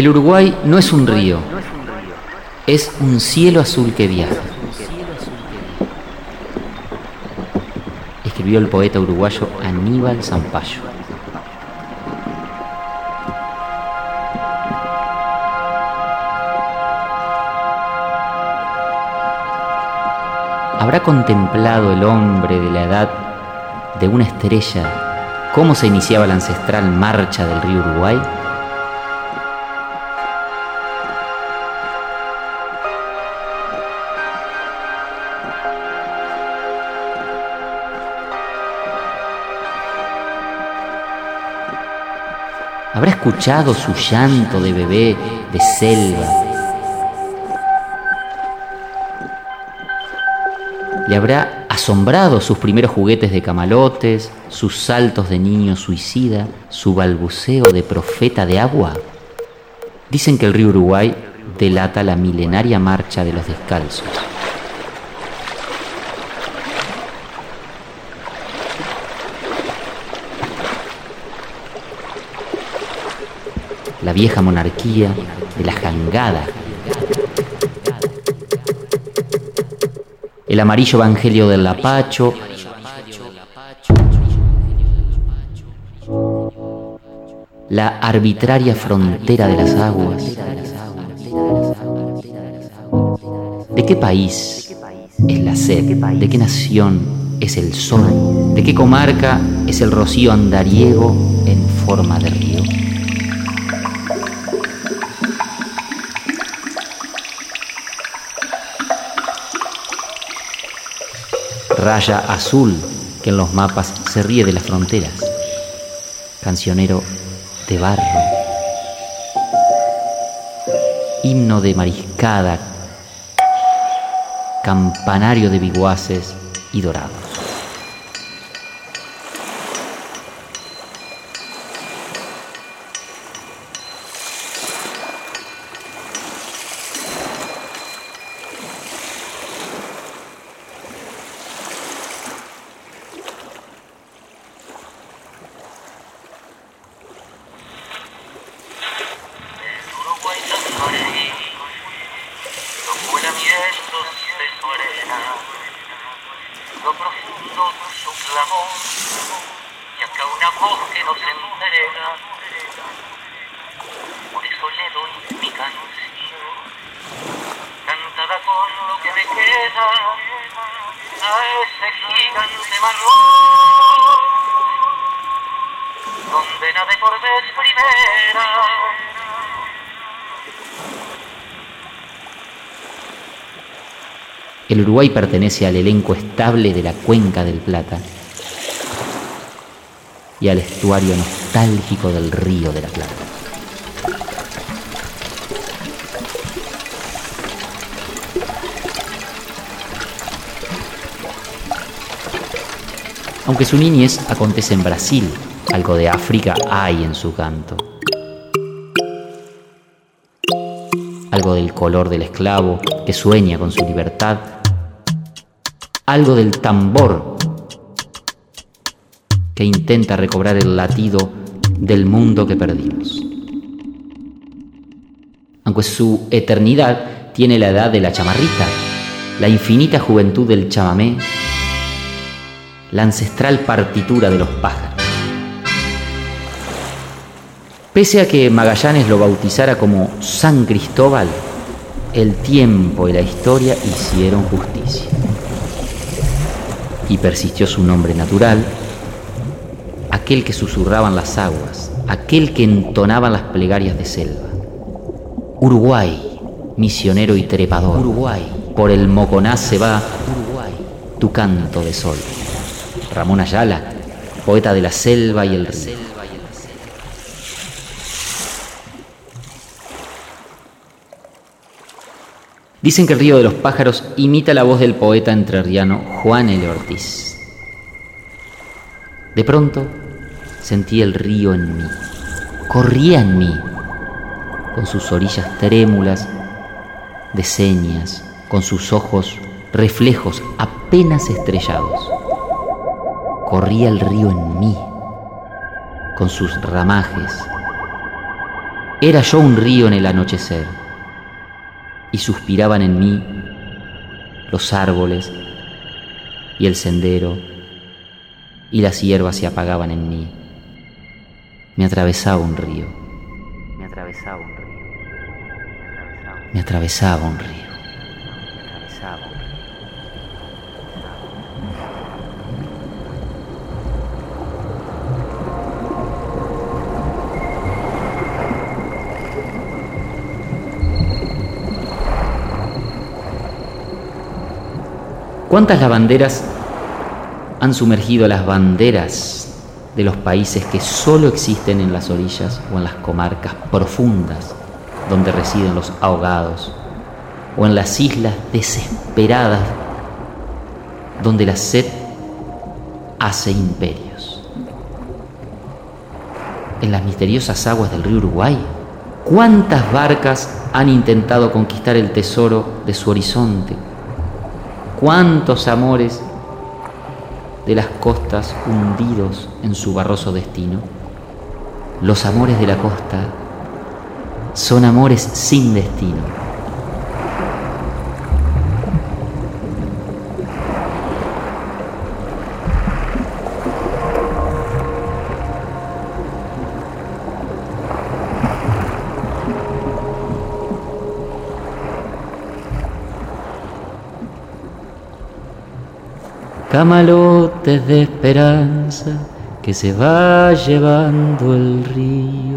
El Uruguay no es un río, es un cielo azul que viaja. Escribió el poeta uruguayo Aníbal Zampayo. ¿Habrá contemplado el hombre de la edad de una estrella cómo se iniciaba la ancestral marcha del río Uruguay? ¿Habrá escuchado su llanto de bebé de selva Le habrá asombrado sus primeros juguetes de camalotes, sus saltos de niño suicida, su balbuceo de profeta de agua. Dicen que el río Uruguay delata la milenaria marcha de los descalzos. La vieja monarquía de la jangada el amarillo evangelio del Lapacho, la arbitraria frontera de las aguas. ¿De qué país es la sed? ¿De qué nación es el sol? ¿De qué comarca es el rocío andariego en forma de río? Raya azul que en los mapas se ríe de las fronteras, cancionero de barro, himno de mariscada, campanario de biguaces y dorados. lo profundo su clamor, y acá una voz que no se entrega. Por eso le doy mi canción, cantada con lo que me queda, a ese gigante marrón, condena de por vez primera. El Uruguay pertenece al elenco estable de la cuenca del Plata y al estuario nostálgico del río de la Plata. Aunque su niñez acontece en Brasil, algo de África hay en su canto. Algo del color del esclavo que sueña con su libertad algo del tambor que intenta recobrar el latido del mundo que perdimos. Aunque su eternidad tiene la edad de la chamarrita, la infinita juventud del chamamé, la ancestral partitura de los pájaros. Pese a que Magallanes lo bautizara como San Cristóbal, el tiempo y la historia hicieron justicia y persistió su nombre natural, aquel que susurraban las aguas, aquel que entonaban las plegarias de selva. Uruguay, misionero y trepador. Uruguay, por el Moconá se va, Uruguay, tu canto de sol. Ramón Ayala, poeta de la selva y el río. Dicen que el río de los pájaros imita la voz del poeta entrerriano Juan L. Ortiz. De pronto sentí el río en mí, corría en mí, con sus orillas trémulas de señas, con sus ojos reflejos apenas estrellados. Corría el río en mí, con sus ramajes, Era yo un río en el anochecer y suspiraban en mí los árboles y el sendero y las hierbas se apagaban en mí. Me atravesaba un río. Me atravesaba un río. Me atravesaba un río. Me atravesaba un río. ¿Cuántas lavanderas han sumergido las banderas de los países que solo existen en las orillas o en las comarcas profundas donde residen los ahogados o en las islas desesperadas donde la sed hace imperios? En las misteriosas aguas del río Uruguay, ¿cuántas barcas han intentado conquistar el tesoro de su horizonte? cuántos amores de las costas hundidos en su barroso destino. Los amores de la costa son amores sin destino. Camalotes de esperanza que se va llevando el río.